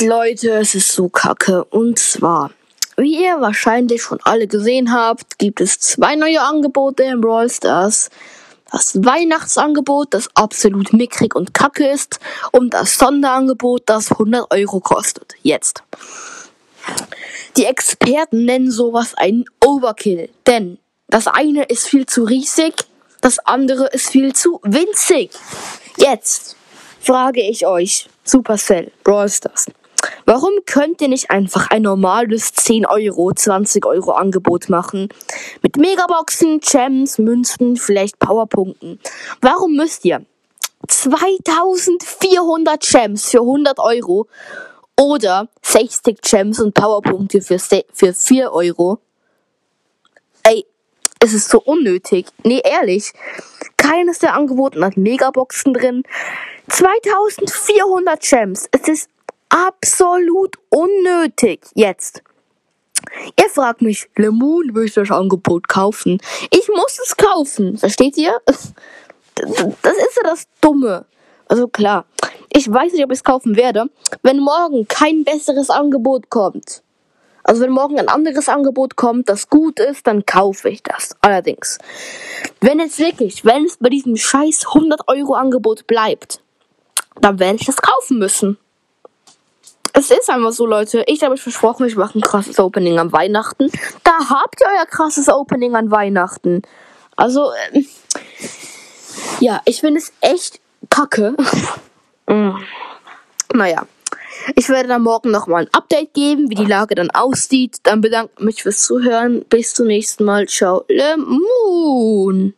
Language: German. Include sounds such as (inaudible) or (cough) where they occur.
Leute, es ist so kacke. Und zwar, wie ihr wahrscheinlich schon alle gesehen habt, gibt es zwei neue Angebote in Brawl Stars. Das Weihnachtsangebot, das absolut mickrig und kacke ist. Und das Sonderangebot, das 100 Euro kostet. Jetzt. Die Experten nennen sowas einen Overkill. Denn das eine ist viel zu riesig, das andere ist viel zu winzig. Jetzt frage ich euch, Supercell, Brawl Stars. Warum könnt ihr nicht einfach ein normales 10 Euro, 20 Euro Angebot machen? Mit Megaboxen, Gems, Münzen, vielleicht Powerpunkten. Warum müsst ihr 2400 Gems für 100 Euro oder 60 Gems und Powerpunkte für, für 4 Euro? Ey, es ist so unnötig. Nee, ehrlich. Keines der Angeboten hat Megaboxen drin. 2400 Gems. Es ist absolut unnötig. Jetzt. Ihr fragt mich, Lemon, will ich das Angebot kaufen? Ich muss es kaufen. Versteht ihr? Das ist ja das Dumme. Also klar. Ich weiß nicht, ob ich es kaufen werde, wenn morgen kein besseres Angebot kommt. Also wenn morgen ein anderes Angebot kommt, das gut ist, dann kaufe ich das. Allerdings, wenn es wirklich, wenn es bei diesem scheiß 100 Euro Angebot bleibt, dann werde ich das kaufen müssen. Es ist einfach so, Leute. Ich habe euch versprochen, ich mache ein krasses Opening an Weihnachten. Da habt ihr euer krasses Opening an Weihnachten. Also, äh, ja, ich finde es echt kacke. (laughs) mm. Naja. Ich werde dann morgen nochmal ein Update geben, wie die Lage dann aussieht. Dann bedanke ich mich fürs Zuhören. Bis zum nächsten Mal. Ciao. Le Moon.